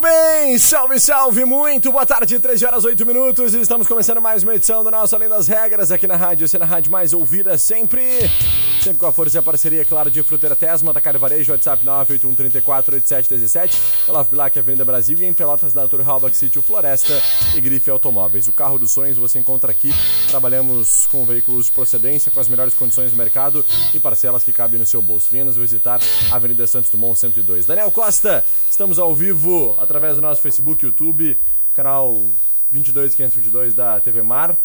Bem? Salve, salve, muito boa tarde, 13 horas 8 minutos. Estamos começando mais uma edição do nosso Além das Regras aqui na rádio, você na rádio mais ouvida sempre. Sempre com a força e a parceria, claro, de Fruteira Tesma, Tacar Varejo, WhatsApp 981348717, Olavo Bilac, Avenida Brasil e em Pelotas, da Natura Halbach City, Floresta e Grife Automóveis. O carro dos sonhos você encontra aqui. Trabalhamos com veículos de procedência, com as melhores condições do mercado e parcelas que cabem no seu bolso. Venha nos visitar, Avenida Santos Dumont 102. Daniel Costa, estamos ao vivo através do nosso Facebook, YouTube, canal 22522 da TV Mar.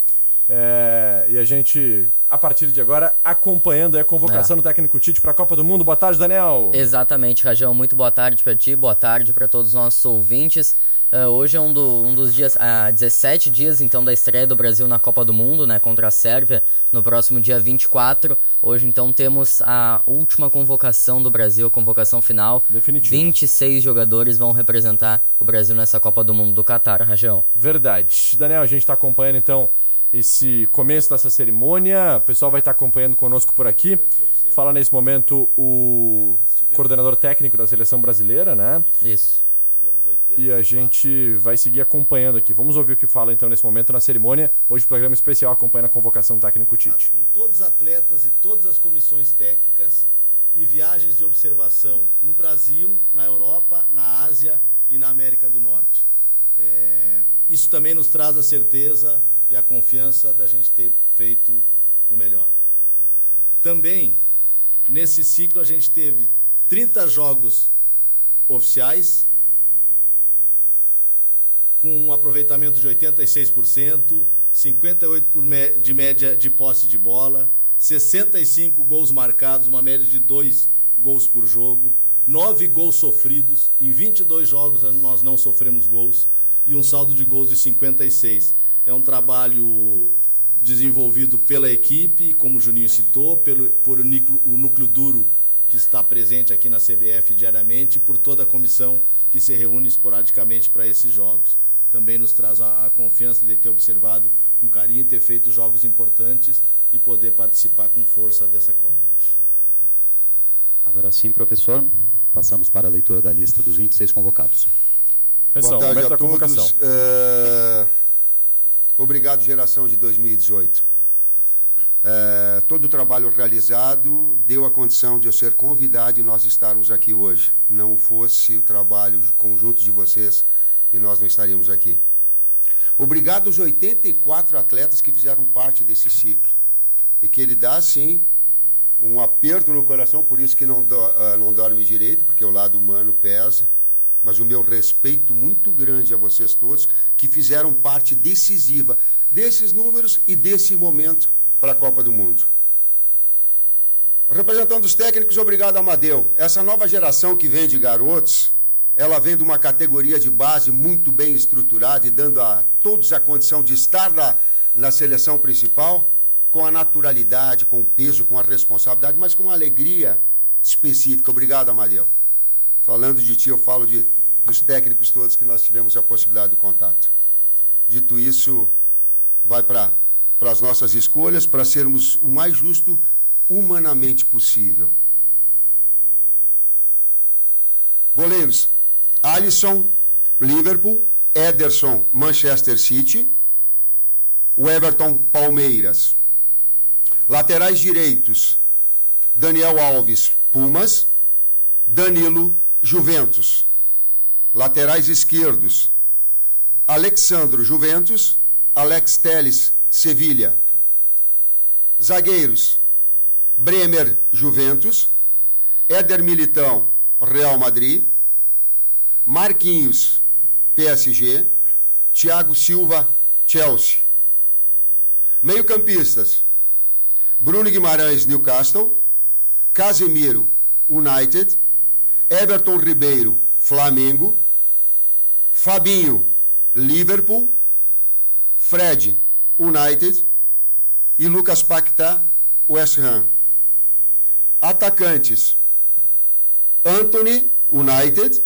É, e a gente, a partir de agora, acompanhando a convocação é. do técnico Tite para a Copa do Mundo. Boa tarde, Daniel. Exatamente, Rajão. Muito boa tarde para ti, boa tarde para todos os nossos ouvintes. Uh, hoje é um, do, um dos dias, uh, 17 dias então da estreia do Brasil na Copa do Mundo, né, contra a Sérvia, no próximo dia 24. Hoje então temos a última convocação do Brasil, a convocação final. Definitivo. 26 jogadores vão representar o Brasil nessa Copa do Mundo do Catar, Rajão. Verdade. Daniel, a gente está acompanhando então esse começo dessa cerimônia. O pessoal vai estar acompanhando conosco por aqui. Fala nesse momento o coordenador técnico da seleção brasileira, né? Isso. E a gente vai seguir acompanhando aqui. Vamos ouvir o que fala então nesse momento na cerimônia. Hoje o programa especial acompanha a convocação técnico Tite. Com todos os atletas e todas as comissões técnicas e viagens de observação no Brasil, na Europa, na Ásia e na América do Norte. É, isso também nos traz a certeza e a confiança da gente ter feito o melhor. Também, nesse ciclo, a gente teve 30 jogos oficiais, com um aproveitamento de 86%, 58% de média de posse de bola, 65 gols marcados, uma média de 2 gols por jogo, 9 gols sofridos, em 22 jogos nós não sofremos gols, e um saldo de gols de 56. É um trabalho desenvolvido pela equipe, como o Juninho citou, pelo, por o núcleo, o núcleo duro que está presente aqui na CBF diariamente, e por toda a comissão que se reúne esporadicamente para esses jogos. Também nos traz a, a confiança de ter observado com carinho, ter feito jogos importantes e poder participar com força dessa Copa. Agora sim, professor, passamos para a leitura da lista dos 26 convocados. Atenção, Boa tarde a todos. Uh Obrigado, geração de 2018. É, todo o trabalho realizado deu a condição de eu ser convidado e nós estarmos aqui hoje. Não fosse o trabalho conjunto de vocês e nós não estaríamos aqui. Obrigado aos 84 atletas que fizeram parte desse ciclo. E que ele dá, sim, um aperto no coração, por isso que não, do, uh, não dorme direito, porque o lado humano pesa mas o meu respeito muito grande a vocês todos que fizeram parte decisiva desses números e desse momento para a Copa do Mundo. Representando os técnicos, obrigado, Amadeu. Essa nova geração que vem de garotos, ela vem de uma categoria de base muito bem estruturada e dando a todos a condição de estar na, na seleção principal com a naturalidade, com o peso, com a responsabilidade, mas com uma alegria específica. Obrigado, Amadeu. Falando de ti, eu falo de, dos técnicos todos que nós tivemos a possibilidade do contato. Dito isso, vai para as nossas escolhas, para sermos o mais justo humanamente possível. Goleiros: Alisson, Liverpool, Ederson, Manchester City, o Everton, Palmeiras. Laterais direitos: Daniel Alves, Pumas, Danilo, Juventus. Laterais esquerdos: Alexandro, Juventus. Alex Teles, Sevilha. Zagueiros: Bremer, Juventus. Éder Militão, Real Madrid. Marquinhos, PSG. Thiago Silva, Chelsea. Meio-campistas: Bruno Guimarães, Newcastle. Casemiro, United. Everton Ribeiro, Flamengo. Fabinho, Liverpool. Fred, United. E Lucas Paquetá, West Ham. Atacantes: Anthony, United.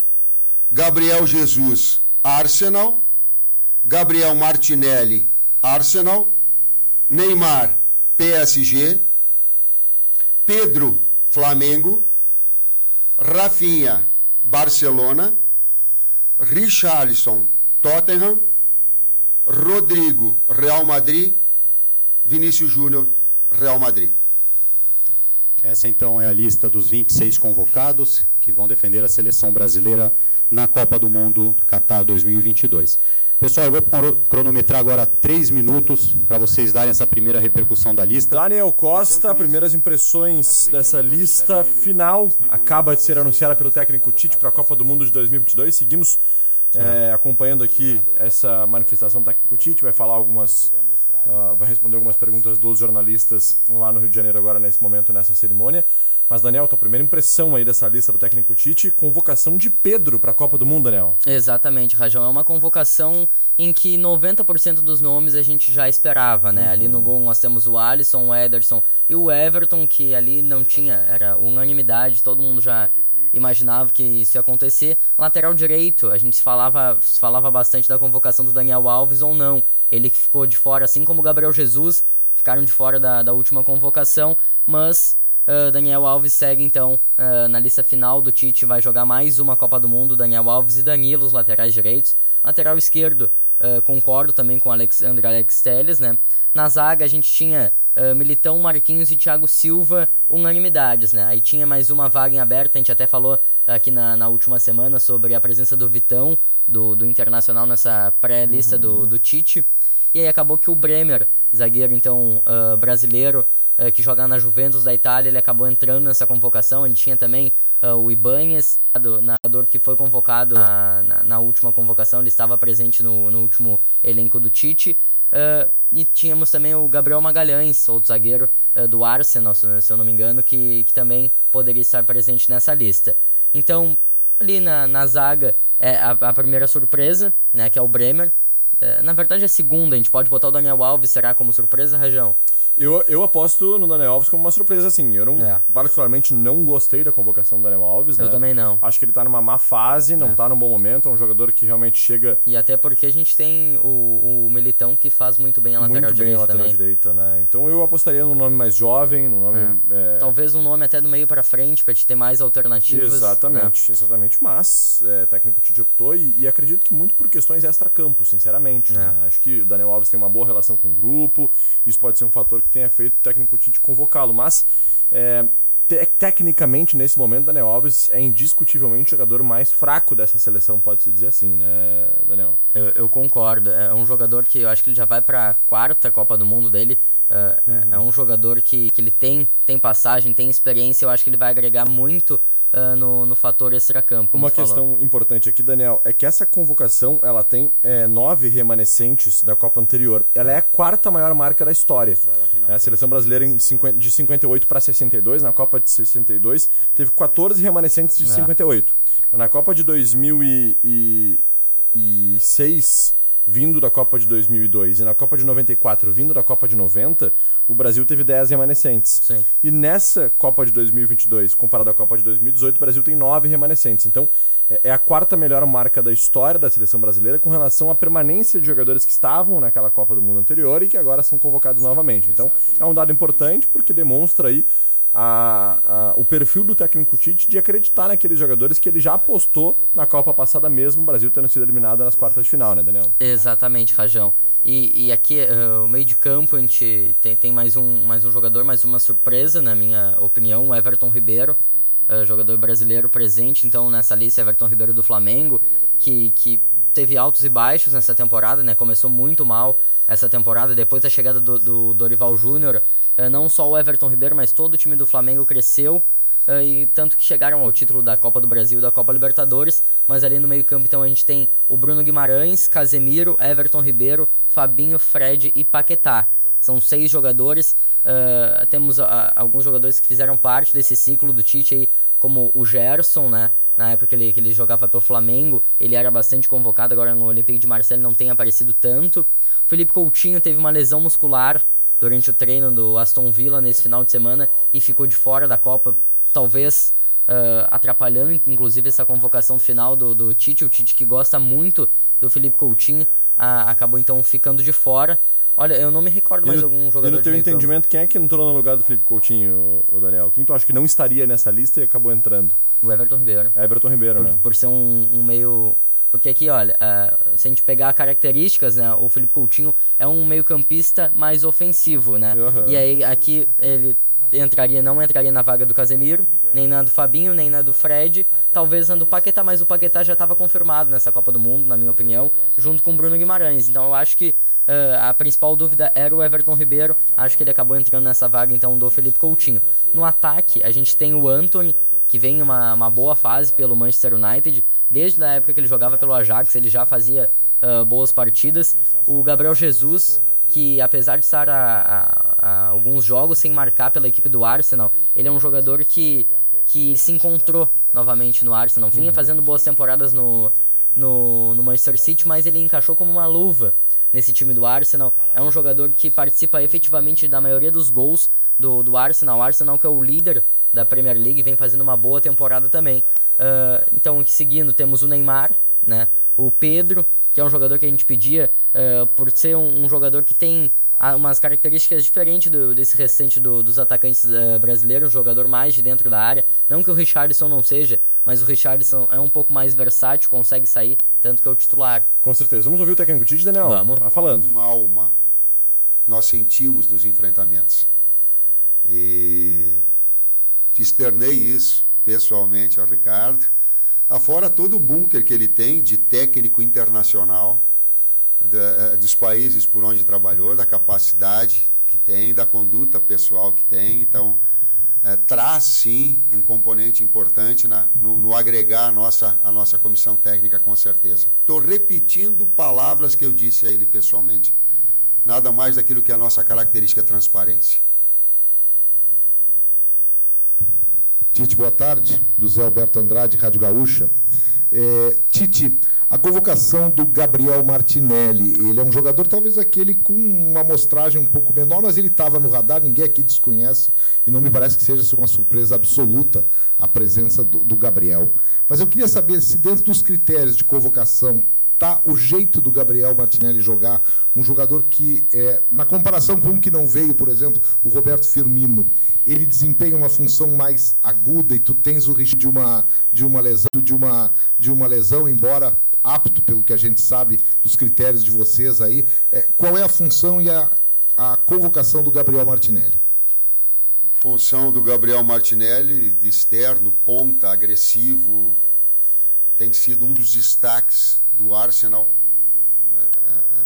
Gabriel Jesus, Arsenal. Gabriel Martinelli, Arsenal. Neymar, PSG. Pedro, Flamengo. Rafinha, Barcelona. Richarlison, Tottenham. Rodrigo, Real Madrid. Vinícius Júnior, Real Madrid. Essa então é a lista dos 26 convocados que vão defender a seleção brasileira na Copa do Mundo Qatar 2022. Pessoal, eu vou cronometrar agora três minutos para vocês darem essa primeira repercussão da lista. Daniel Costa, primeiras impressões dessa lista final. Acaba de ser anunciada pelo técnico Tite para a Copa do Mundo de 2022. Seguimos é, acompanhando aqui essa manifestação do técnico Tite. Vai falar algumas Uh, vai responder algumas perguntas dos jornalistas lá no Rio de Janeiro agora nesse momento, nessa cerimônia. Mas, Daniel, tua primeira impressão aí dessa lista do técnico Tite, convocação de Pedro para a Copa do Mundo, Daniel. Exatamente, Rajão. É uma convocação em que 90% dos nomes a gente já esperava, né? Uhum. Ali no gol nós temos o Alisson, o Ederson e o Everton, que ali não tinha, era unanimidade, todo mundo já imaginava que isso ia acontecer. Lateral direito, a gente falava, falava bastante da convocação do Daniel Alves ou não. Ele ficou de fora, assim como o Gabriel Jesus, ficaram de fora da, da última convocação, mas Uh, Daniel Alves segue então uh, na lista final do Tite, vai jogar mais uma Copa do Mundo. Daniel Alves e Danilo, os laterais direitos. Lateral esquerdo, uh, concordo também com Alexandre Alex Telles, né? Na zaga a gente tinha Militão, Marquinhos e Thiago Silva, unanimidades, né? Aí tinha mais uma vaga em aberta, a gente até falou aqui na, na última semana sobre a presença do Vitão, do, do Internacional, nessa pré-lista uhum. do, do Tite. E aí acabou que o Bremer, zagueiro então brasileiro, uh, que joga na Juventus da Itália, ele acabou entrando nessa convocação. Ele tinha também uh, o Ibanez, nadador que foi convocado na, na, na, última convocação, ele estava presente no, no último elenco do Tite. Uh, e tínhamos também o Gabriel Magalhães, outro zagueiro uh, do Arsenal, se, se, eu não me engano, que, que também poderia estar presente nessa lista. Então, ali na, na zaga, é a, a primeira surpresa, né, que é o Bremer, na verdade, a segunda, a gente pode botar o Daniel Alves, será como surpresa, Rajão? Eu, eu aposto no Daniel Alves como uma surpresa, assim. Eu, não, é. particularmente, não gostei da convocação do Daniel Alves, Eu né? também não. Acho que ele tá numa má fase, não é. tá num bom momento, é um jogador que realmente chega... E até porque a gente tem o, o Militão que faz muito bem a lateral muito direita bem a lateral direita, né? Então eu apostaria num nome mais jovem, num nome... É. É... Talvez um nome até do meio para frente, pra te ter mais alternativas. Exatamente, né? exatamente. Mas, é, técnico Tite optou e, e, acredito que muito por questões extra-campo, sinceramente. Né? É. Acho que que o Daniel Alves tem uma boa relação com o grupo, isso pode ser um fator que tenha feito o técnico Tite convocá-lo, mas é, te tecnicamente nesse momento Daniel Alves é indiscutivelmente o jogador mais fraco dessa seleção, pode-se dizer assim, né, Daniel? Eu, eu, concordo, é um jogador que eu acho que ele já vai para a quarta Copa do Mundo dele, é, é, uhum. é um jogador que, que ele tem, tem passagem, tem experiência, eu acho que ele vai agregar muito uh, no, no fator extracampo. Uma questão importante aqui, Daniel, é que essa convocação ela tem é, nove remanescentes da Copa anterior. Ela é a quarta maior marca da história. É, a seleção brasileira em 50, de 58 para 62, na Copa de 62, teve 14 remanescentes de é. 58. Na Copa de 2006 vindo da Copa de 2002 e na Copa de 94 vindo da Copa de 90, o Brasil teve 10 remanescentes. Sim. E nessa Copa de 2022, comparado à Copa de 2018, o Brasil tem 9 remanescentes. Então, é, é a quarta melhor marca da história da seleção brasileira com relação à permanência de jogadores que estavam naquela Copa do Mundo anterior e que agora são convocados novamente. Então, é um dado importante porque demonstra aí a, a, o perfil do técnico Tite de acreditar naqueles jogadores que ele já apostou na Copa passada mesmo, o Brasil tendo sido eliminado nas quartas de final, né, Daniel? Exatamente, Rajão. E, e aqui, uh, o meio de campo, a gente tem, tem mais, um, mais um jogador, mais uma surpresa, na minha opinião, o Everton Ribeiro. Uh, jogador brasileiro presente, então, nessa lista, Everton Ribeiro do Flamengo, que, que teve altos e baixos nessa temporada, né? Começou muito mal essa temporada, depois da chegada do, do Dorival Júnior, uh, não só o Everton Ribeiro, mas todo o time do Flamengo cresceu. Uh, e tanto que chegaram ao título da Copa do Brasil e da Copa Libertadores, mas ali no meio-campo então a gente tem o Bruno Guimarães, Casemiro, Everton Ribeiro, Fabinho, Fred e Paquetá. São seis jogadores. Uh, temos uh, alguns jogadores que fizeram parte desse ciclo do Tite aí, como o Gerson, né? Na época que ele, que ele jogava pelo Flamengo, ele era bastante convocado, agora no Olympique de Marseille não tem aparecido tanto. O Felipe Coutinho teve uma lesão muscular durante o treino do Aston Villa nesse final de semana e ficou de fora da Copa, talvez uh, atrapalhando inclusive essa convocação final do, do Tite. O Tite que gosta muito do Felipe Coutinho uh, acabou então ficando de fora. Olha, eu não me recordo mais de algum jogador. E no teu entendimento, quem é que entrou no lugar do Felipe Coutinho, o Daniel? Quem tu acha que não estaria nessa lista e acabou entrando? O Everton Ribeiro. Everton Ribeiro, por, né? Por ser um, um meio porque aqui, olha, uh, se a gente pegar características, né, o Felipe Coutinho é um meio-campista mais ofensivo, né? Uhum. E aí aqui ele entraria, não entraria na vaga do Casemiro, nem na do Fabinho, nem na do Fred, talvez na do Paquetá, mas o Paquetá já estava confirmado nessa Copa do Mundo, na minha opinião, junto com o Bruno Guimarães. Então eu acho que Uh, a principal dúvida era o Everton Ribeiro. Acho que ele acabou entrando nessa vaga então do Felipe Coutinho. No ataque, a gente tem o Anthony, que vem em uma, uma boa fase pelo Manchester United. Desde a época que ele jogava pelo Ajax, ele já fazia uh, boas partidas. O Gabriel Jesus, que apesar de estar a, a, a, alguns jogos sem marcar pela equipe do Arsenal, ele é um jogador que, que se encontrou novamente no Arsenal. Vinha uhum. fazendo boas temporadas no, no, no Manchester City, mas ele encaixou como uma luva nesse time do Arsenal. É um jogador que participa efetivamente da maioria dos gols do, do Arsenal. O Arsenal que é o líder da Premier League vem fazendo uma boa temporada também. Uh, então, seguindo, temos o Neymar, né? o Pedro, que é um jogador que a gente pedia uh, por ser um, um jogador que tem umas características diferentes do, desse restante do, dos atacantes uh, brasileiros, um jogador mais de dentro da área. Não que o Richardson não seja, mas o Richardson é um pouco mais versátil, consegue sair, tanto que é o titular. Com certeza. Vamos ouvir o técnico Tite, Daniel? Vamos. Tá falando. Uma alma nós sentimos nos enfrentamentos. E externei isso pessoalmente ao Ricardo. Afora todo o bunker que ele tem de técnico internacional eh, dos países por onde trabalhou, da capacidade que tem, da conduta pessoal que tem. Então, é, traz sim um componente importante na, no, no, agregar a nossa, a nossa comissão técnica, com certeza. Estou repetindo palavras que eu disse a ele pessoalmente. Nada mais daquilo que é a nossa característica transparência. Tite, boa tarde. Do Zé Alberto Andrade, Rádio Gaúcha. É, Tite, a convocação do Gabriel Martinelli, ele é um jogador talvez aquele com uma amostragem um pouco menor, mas ele estava no radar, ninguém aqui desconhece, e não me parece que seja uma surpresa absoluta a presença do, do Gabriel. Mas eu queria saber se dentro dos critérios de convocação está o jeito do Gabriel Martinelli jogar, um jogador que, é, na comparação com um que não veio, por exemplo, o Roberto Firmino, ele desempenha uma função mais aguda e tu tens o risco de uma, de uma lesão, de uma, de uma lesão, embora apto, pelo que a gente sabe dos critérios de vocês aí. É, qual é a função e a, a convocação do Gabriel Martinelli? Função do Gabriel Martinelli, de externo, ponta, agressivo, tem sido um dos destaques do Arsenal é, é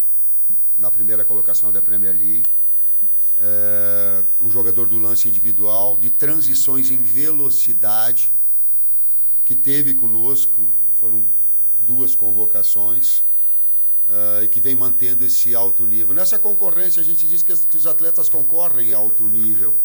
na primeira colocação da Premier League. É, um jogador do lance individual, de transições em velocidade, que teve conosco, foram duas convocações uh, e que vem mantendo esse alto nível. Nessa concorrência, a gente diz que, que os atletas concorrem em alto nível.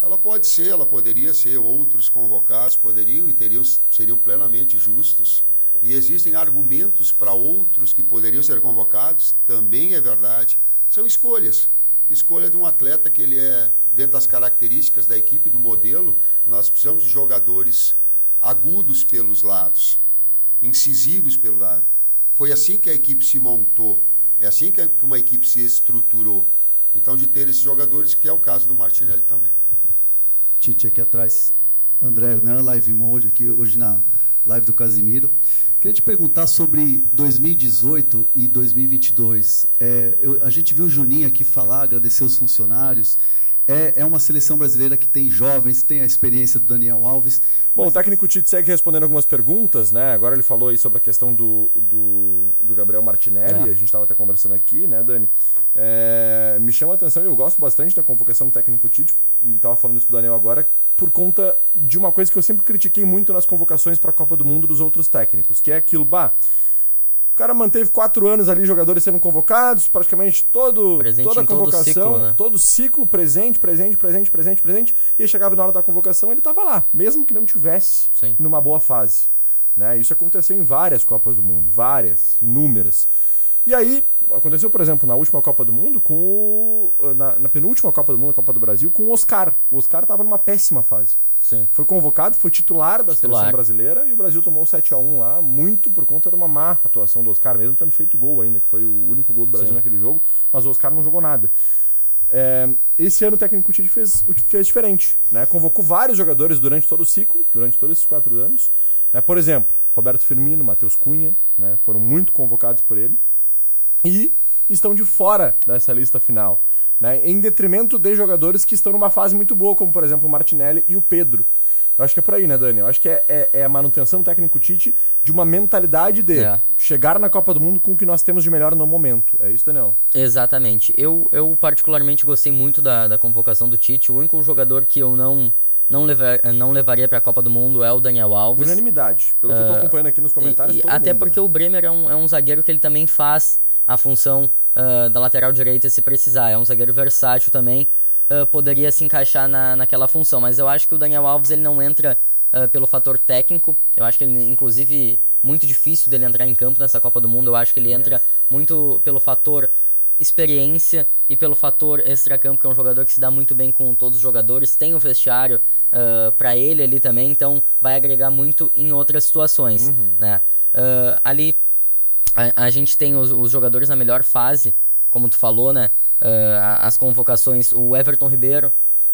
Ela pode ser, ela poderia ser, outros convocados poderiam e teriam, seriam plenamente justos. E existem argumentos para outros que poderiam ser convocados, também é verdade. São escolhas. Escolha de um atleta que ele é, dentro das características da equipe, do modelo, nós precisamos de jogadores agudos pelos lados incisivos pelo lado. Foi assim que a equipe se montou, é assim que uma equipe se estruturou. Então, de ter esses jogadores, que é o caso do Martinelli também. Tite aqui atrás, André Hernan, live mode aqui, hoje na live do Casimiro. Queria te perguntar sobre 2018 e 2022. É, eu, a gente viu o Juninho aqui falar, agradecer os funcionários. É, é uma seleção brasileira que tem jovens, tem a experiência do Daniel Alves. Bom, mas... o técnico Tite segue respondendo algumas perguntas, né? Agora ele falou aí sobre a questão do, do, do Gabriel Martinelli, é. a gente estava até conversando aqui, né, Dani? É, me chama a atenção, eu gosto bastante da convocação do técnico Tite, e estava falando isso pro Daniel agora, por conta de uma coisa que eu sempre critiquei muito nas convocações para a Copa do Mundo dos outros técnicos, que é aquilo, bah cara manteve quatro anos ali, jogadores sendo convocados, praticamente todo, toda a convocação, todo ciclo, né? todo ciclo presente, presente, presente, presente, presente. E chegava na hora da convocação, ele estava lá, mesmo que não tivesse Sim. numa boa fase. Né? Isso aconteceu em várias Copas do Mundo, várias, inúmeras. E aí, aconteceu, por exemplo, na última Copa do Mundo, com o, na, na, penúltima Copa do Mundo, Copa do Brasil, com o Oscar. O Oscar estava numa péssima fase. Sim. Foi convocado, foi titular da titular. seleção brasileira e o Brasil tomou 7 a 1 lá, muito por conta de uma má atuação do Oscar, mesmo tendo feito gol ainda, que foi o único gol do Brasil Sim. naquele jogo, mas o Oscar não jogou nada. É, esse ano o técnico Tite fez, fez diferente, né? Convocou vários jogadores durante todo o ciclo, durante todos esses quatro anos. Né? Por exemplo, Roberto Firmino, Matheus Cunha, né? foram muito convocados por ele e estão de fora dessa lista final, né? em detrimento de jogadores que estão numa fase muito boa, como por exemplo o Martinelli e o Pedro. Eu acho que é por aí, né, Dani? Eu acho que é, é, é a manutenção do técnico Tite de uma mentalidade de é. chegar na Copa do Mundo com o que nós temos de melhor no momento. É isso, Daniel? Exatamente. Eu, eu particularmente gostei muito da, da convocação do Tite. O único jogador que eu não não, levar, não levaria para a Copa do Mundo é o Daniel Alves. Unanimidade, pelo que eu estou ah, acompanhando aqui nos comentários. E, até mundo, porque né? o Bremer é um, é um zagueiro que ele também faz a função uh, da lateral direita se precisar. É um zagueiro versátil também, uh, poderia se encaixar na, naquela função. Mas eu acho que o Daniel Alves ele não entra uh, pelo fator técnico. Eu acho que ele, inclusive, muito difícil dele entrar em campo nessa Copa do Mundo. Eu acho que ele entra muito pelo fator experiência e pelo fator extracampo, que é um jogador que se dá muito bem com todos os jogadores, tem o vestiário uh, para ele ali também, então vai agregar muito em outras situações, uhum. né? Uh, ali a, a gente tem os, os, jogadores na melhor fase, como tu falou, né? Uh, as convocações, o Everton Ribeiro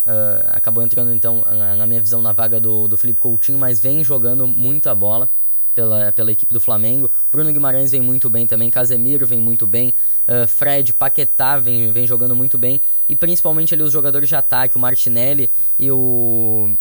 uh, acabou entrando então, na minha visão, na vaga do, do Felipe Coutinho, mas vem jogando muita bola pela, pela equipe do Flamengo. Bruno Guimarães vem muito bem também, Casemiro vem muito bem, uh, Fred, Paquetá vem, vem jogando muito bem, e principalmente ali os jogadores de ataque, o Martinelli e o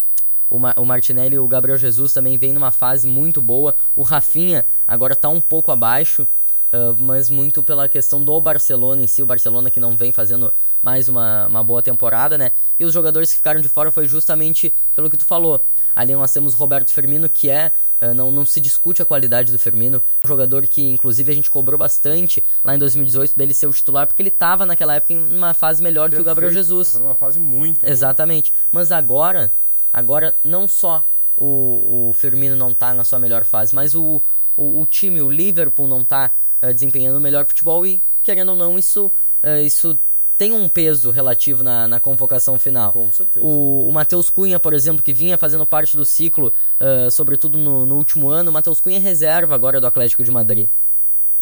o, Ma o Martinelli e o Gabriel Jesus também vem numa fase muito boa. O Rafinha agora está um pouco abaixo, uh, mas muito pela questão do Barcelona em si. O Barcelona que não vem fazendo mais uma, uma boa temporada, né? E os jogadores que ficaram de fora foi justamente pelo que tu falou. Ali nós temos Roberto Firmino, que é Uh, não, não se discute a qualidade do Firmino. Um jogador que, inclusive, a gente cobrou bastante lá em 2018 dele ser o titular, porque ele estava naquela época em uma fase melhor Perfeito. do que o Gabriel Jesus. Foi uma fase muito. Exatamente. Mas agora, Agora, não só o, o Firmino não está na sua melhor fase, mas o, o, o time, o Liverpool, não está uh, eh, desempenhando o melhor futebol e, querendo ou não, isso, uh, isso tem um peso relativo na, na convocação final. Com certeza. O, o Matheus Cunha, por exemplo, que vinha fazendo parte do ciclo, uh, sobretudo no, no último ano, o Matheus Cunha é reserva agora do Atlético de Madrid.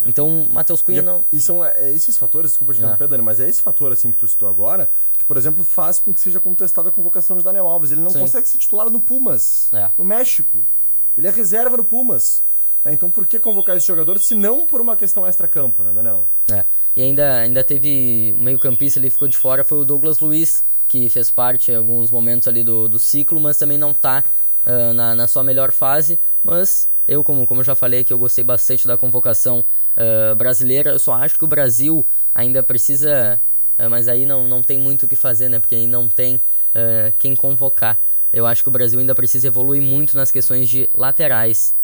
É. Então, Matheus Cunha e, não. E são é, esses fatores, desculpa te é. interromper, Dani, mas é esse fator assim que tu citou agora, que, por exemplo, faz com que seja contestada a convocação de Daniel Alves. Ele não Sim. consegue se titular no Pumas, é. no México. Ele é reserva no Pumas. É, então, por que convocar esse jogador se não por uma questão extra-campo, né, Daniel? É. E ainda, ainda teve meio-campista ali ficou de fora, foi o Douglas Luiz, que fez parte em alguns momentos ali do, do ciclo, mas também não está uh, ah, na, na sua melhor fase. Mas eu, como, como eu já falei que eu gostei bastante da convocação uh, brasileira, eu só acho que o Brasil ainda precisa. Uh, mas aí não, não tem muito o que fazer, né? Porque aí não tem uh, quem convocar. Eu acho que o Brasil ainda precisa evoluir muito nas questões de laterais.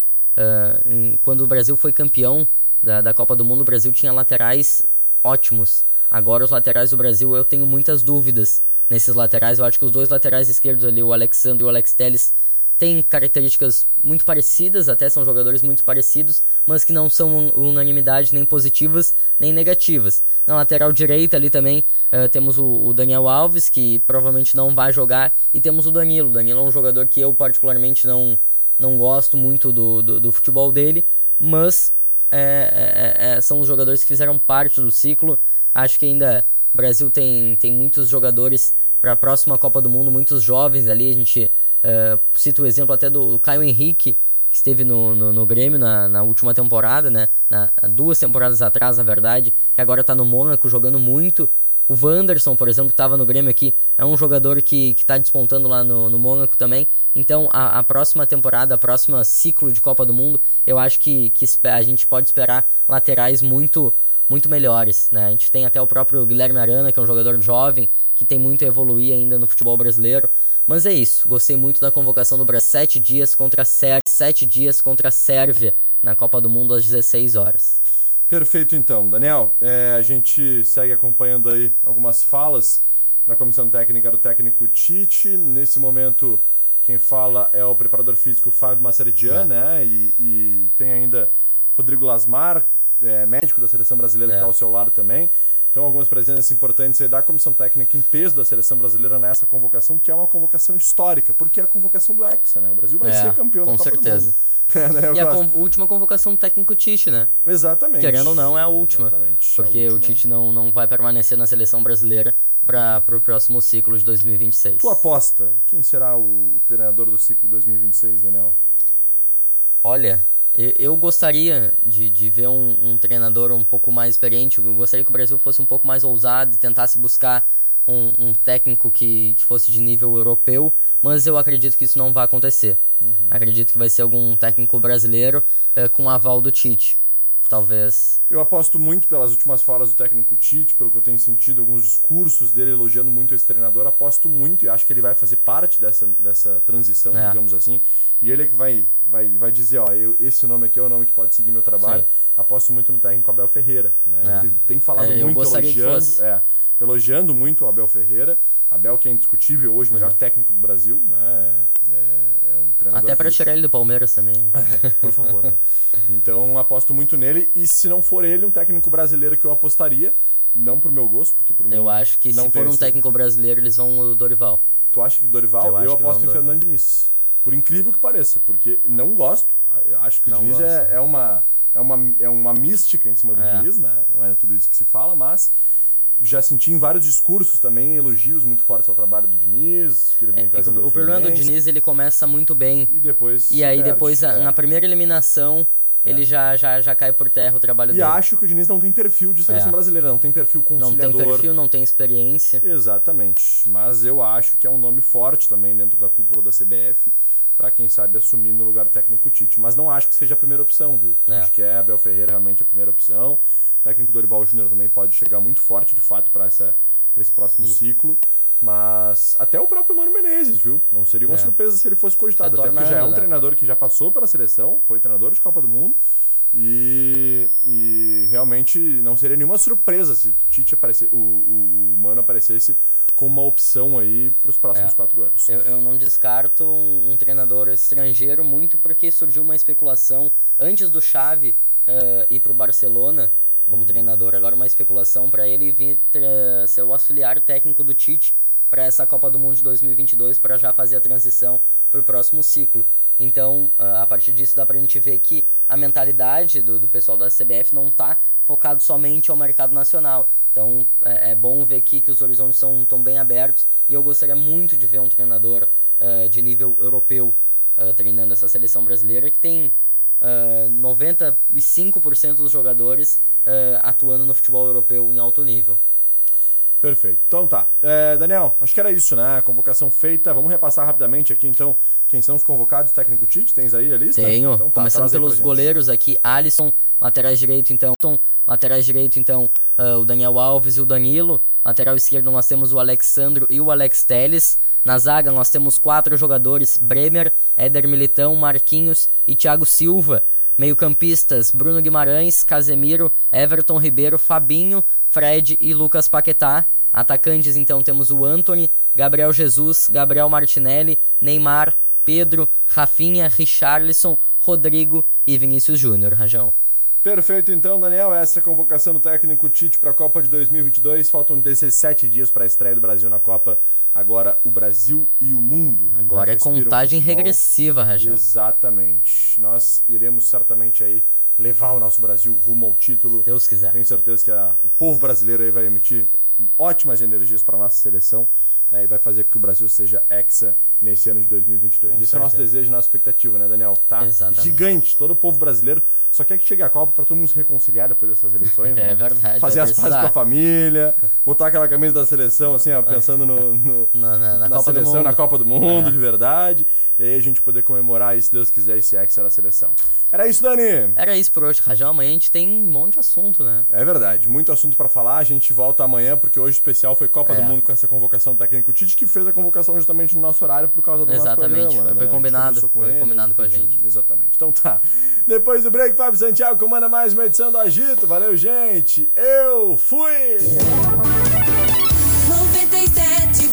Em, quando o Brasil foi campeão da, da Copa do Mundo, o Brasil tinha laterais ótimos. Agora, os laterais do Brasil, eu tenho muitas dúvidas nesses laterais. Eu acho que os dois laterais esquerdos ali, o Alexandre e o Alex Telles, tem características muito parecidas, até são jogadores muito parecidos, mas que não são unanimidade nem positivas nem negativas. Na lateral direita ali também uh, temos o, o, Daniel Alves, que provavelmente não vai jogar, e temos o Danilo. O Danilo é um jogador que eu particularmente não, não gosto muito do, do, do futebol dele, mas é, é, é, são os jogadores que fizeram parte do ciclo. Acho que ainda o Brasil tem, tem muitos jogadores para a próxima Copa do Mundo, muitos jovens ali, a gente Uh, cito o exemplo até do, Caio Henrique, que esteve no, no, no Grêmio na, na, última temporada, né? Na, duas temporadas atrás, na verdade, que agora está no Mônaco jogando muito. O Wanderson, por exemplo, estava no Grêmio aqui, é um jogador que está despontando lá no, no Mônaco também. Então, a, a, próxima temporada, a próxima ciclo de Copa do Mundo, eu acho que, que a gente pode esperar laterais muito muito melhores, né? A gente tem até o próprio Guilherme Arana, que é um jogador jovem, que tem muito a evoluir ainda no futebol brasileiro. Mas é isso, gostei muito da convocação do Brasil. Sete dias contra a Sérvia, sete dias contra a Sérvia na Copa do Mundo às 16 horas. Perfeito, então. Daniel, é, a gente segue acompanhando aí algumas falas da comissão técnica do técnico Tite. Nesse momento, quem fala é o preparador físico Fábio Massaridian, é. né? E, e, tem ainda Rodrigo Lasmar, é, médico da seleção brasileira, é. que está ao seu lado também. Então, algumas presenças importantes aí da comissão técnica em peso da seleção brasileira nessa convocação, que é uma convocação histórica, porque é a convocação do Hexa, né? O Brasil vai é, ser campeão com da Copa certeza. É, né? E a última convocação do técnico Tite, né? Exatamente. Querendo ou não, é a última. Exatamente. Porque última... o Tite não, não vai permanecer na seleção brasileira para o próximo ciclo de 2026. Tu aposta, quem será o treinador do ciclo 2026, Daniel? Olha, eu gostaria de, de ver um, um, treinador um pouco mais experiente. Eu gostaria que o Brasil fosse um pouco mais ousado e tentasse buscar um, um técnico que, que fosse de nível europeu, mas eu acredito que isso não vai acontecer. Uhum. Acredito que vai ser algum técnico brasileiro uh, com aval do Tite talvez. Eu aposto muito pelas últimas falas do técnico Tite, pelo que eu tenho sentido, alguns discursos dele elogiando muito esse treinador. Aposto muito e acho que ele vai fazer parte dessa, dessa transição, é. digamos assim. E ele é que vai, vai, vai dizer: ó, eu, esse nome aqui é o nome que pode seguir meu trabalho. Sim. Aposto muito no técnico Abel Ferreira. Né? É. Ele tem falado é, muito elogiando, é, elogiando muito o Abel Ferreira. Abel, que é indiscutível hoje, o melhor uhum. técnico do Brasil, né? É, é um treinador. Até para que... tirar ele do Palmeiras também. Né? por favor. Né? Então aposto muito nele. E se não for ele, um técnico brasileiro que eu apostaria, não pro meu gosto, porque pro Eu meu, acho que se for um técnico brasileiro, eles vão o Dorival. Tu acha que Dorival? Eu, eu aposto em Fernando Diniz. Por incrível que pareça, porque não gosto. Acho que o não Diniz é, é, uma, é, uma, é uma mística em cima do é. Diniz, né? Não é tudo isso que se fala, mas já senti em vários discursos também elogios muito fortes ao trabalho do Diniz, que ele vem é, fazendo O, o problema do Diniz, ele começa muito bem. E depois E aí perde, depois, é. na primeira eliminação. Ele já, já, já cai por terra o trabalho e dele. E acho que o Diniz não tem perfil de seleção é. brasileira, não tem perfil conciliador. Não tem perfil, não tem experiência. Exatamente. Mas eu acho que é um nome forte também dentro da cúpula da CBF para quem sabe assumir no lugar técnico Tite. Mas não acho que seja a primeira opção, viu? É. Acho que é Abel Ferreira realmente a primeira opção. O técnico Dorival Júnior também pode chegar muito forte, de fato, para esse próximo e... ciclo. Mas até o próprio Mano Menezes, viu? Não seria uma é. surpresa se ele fosse cogitado. Tá até porque já é um né? treinador que já passou pela seleção, foi treinador de Copa do Mundo. E, e realmente não seria nenhuma surpresa se o Tite aparecer, o, o, o Mano aparecesse como uma opção aí para os próximos é. quatro anos. Eu, eu não descarto um, um, treinador estrangeiro muito porque surgiu uma especulação antes do Xavi uh, ir para o Barcelona como uhum. treinador. Agora uma especulação para ele vir ser o auxiliar técnico do Tite para essa Copa do Mundo de 2022 para já fazer a transição para o próximo ciclo. Então, a partir disso dá para a gente ver que a mentalidade do, do pessoal da CBF não está focado somente ao mercado nacional. Então, é, é, bom ver que, que os horizontes são tão bem abertos e eu gostaria muito de ver um treinador uh, de nível europeu uh, treinando essa seleção brasileira que tem uh, 95% dos jogadores uh, atuando no futebol europeu em alto nível. Perfeito. Então tá. É, Daniel, acho que era isso, né? Convocação feita. Vamos repassar rapidamente aqui, então, quem são os convocados, técnico Tite? Tens aí a lista? Tenho. Então, tá, Começando pelos goleiros aqui, Alisson, laterais direito, então, laterais direito, então, uh, o Daniel Alves e o Danilo. Lateral esquerdo nós temos o Alexandro e o Alex Teles. Na zaga nós temos quatro jogadores, Bremer, Éder Militão, Marquinhos e Thiago Silva. Meio-campistas: Bruno Guimarães, Casemiro, Everton Ribeiro, Fabinho, Fred e Lucas Paquetá. Atacantes, então, temos o Anthony, Gabriel Jesus, Gabriel Martinelli, Neymar, Pedro, Rafinha, Richarlison, Rodrigo e Vinícius Júnior, Rajão. Perfeito, então, Daniel. Essa é a convocação do técnico Tite para a Copa de 2022. Faltam 17 dias para a estreia do Brasil na Copa. Agora, o Brasil e o mundo. Agora é contagem regressiva, Rajão. Exatamente. Nós iremos certamente aí levar o nosso Brasil rumo ao título. Deus quiser. Tenho certeza que a, o povo brasileiro aí vai emitir ótimas energias para a nossa seleção né, e vai fazer com que o Brasil seja hexa nesse ano de 2022. Com Esse certeza. é o nosso desejo, nossa expectativa, né, Daniel? Que tá Exatamente. gigante. Todo o povo brasileiro só quer que chegue a Copa para todo mundo se reconciliar depois dessas eleições. é né? verdade. Fazer as pazes com a família, botar aquela camisa da seleção, assim, ó, pensando no, no na, na, na, na seleção, na Copa do Mundo, é. de verdade. E aí a gente poder comemorar aí, se Deus quiser, esse ex da seleção. Era isso, Dani? Era isso por hoje, Rajão. Amanhã a gente tem um monte de assunto, né? É verdade. Muito assunto para falar. A gente volta amanhã, porque hoje o especial foi Copa é. do Mundo com essa convocação do técnico Tite, que fez a convocação justamente no nosso horário por causa do Exatamente. nosso programa. Foi né? combinado. foi ele, combinado com a gente. Exatamente. Então tá. Depois do break, Fábio Santiago comanda mais uma edição do Agito. Valeu, gente. Eu fui! 97,